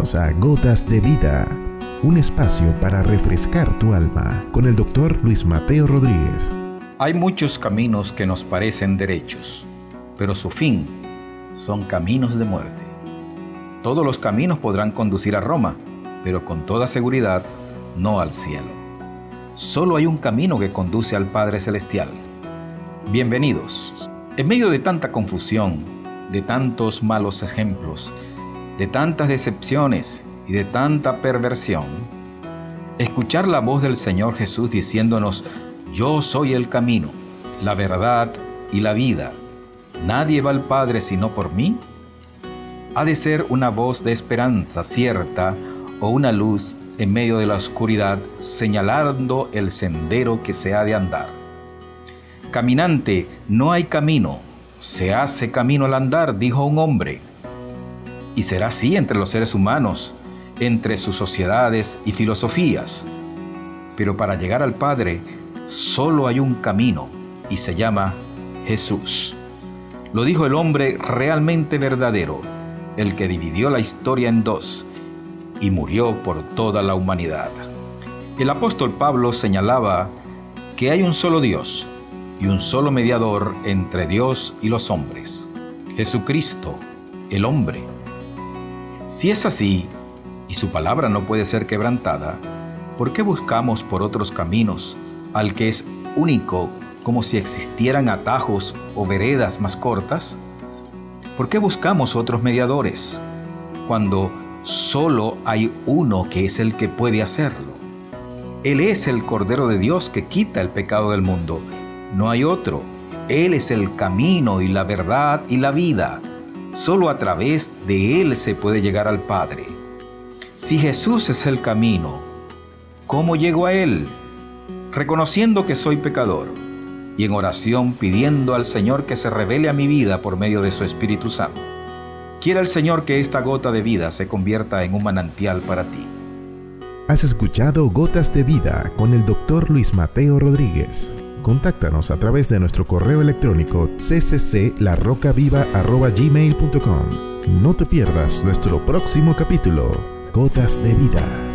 A Gotas de Vida, un espacio para refrescar tu alma con el doctor Luis Mateo Rodríguez. Hay muchos caminos que nos parecen derechos, pero su fin son caminos de muerte. Todos los caminos podrán conducir a Roma, pero con toda seguridad no al cielo. Solo hay un camino que conduce al Padre Celestial. Bienvenidos. En medio de tanta confusión, de tantos malos ejemplos, de tantas decepciones y de tanta perversión, escuchar la voz del Señor Jesús diciéndonos, yo soy el camino, la verdad y la vida. Nadie va al Padre sino por mí. Ha de ser una voz de esperanza cierta o una luz en medio de la oscuridad señalando el sendero que se ha de andar. Caminante, no hay camino, se hace camino al andar, dijo un hombre. Y será así entre los seres humanos, entre sus sociedades y filosofías. Pero para llegar al Padre solo hay un camino y se llama Jesús. Lo dijo el hombre realmente verdadero, el que dividió la historia en dos y murió por toda la humanidad. El apóstol Pablo señalaba que hay un solo Dios y un solo mediador entre Dios y los hombres, Jesucristo, el hombre. Si es así, y su palabra no puede ser quebrantada, ¿por qué buscamos por otros caminos al que es único como si existieran atajos o veredas más cortas? ¿Por qué buscamos otros mediadores cuando solo hay uno que es el que puede hacerlo? Él es el Cordero de Dios que quita el pecado del mundo. No hay otro. Él es el camino y la verdad y la vida. Solo a través de Él se puede llegar al Padre. Si Jesús es el camino, ¿cómo llego a Él? Reconociendo que soy pecador y en oración pidiendo al Señor que se revele a mi vida por medio de su Espíritu Santo. Quiera el Señor que esta gota de vida se convierta en un manantial para ti. Has escuchado Gotas de Vida con el doctor Luis Mateo Rodríguez. Contáctanos a través de nuestro correo electrónico ccclarrocaviva.gmail.com No te pierdas nuestro próximo capítulo, Gotas de Vida.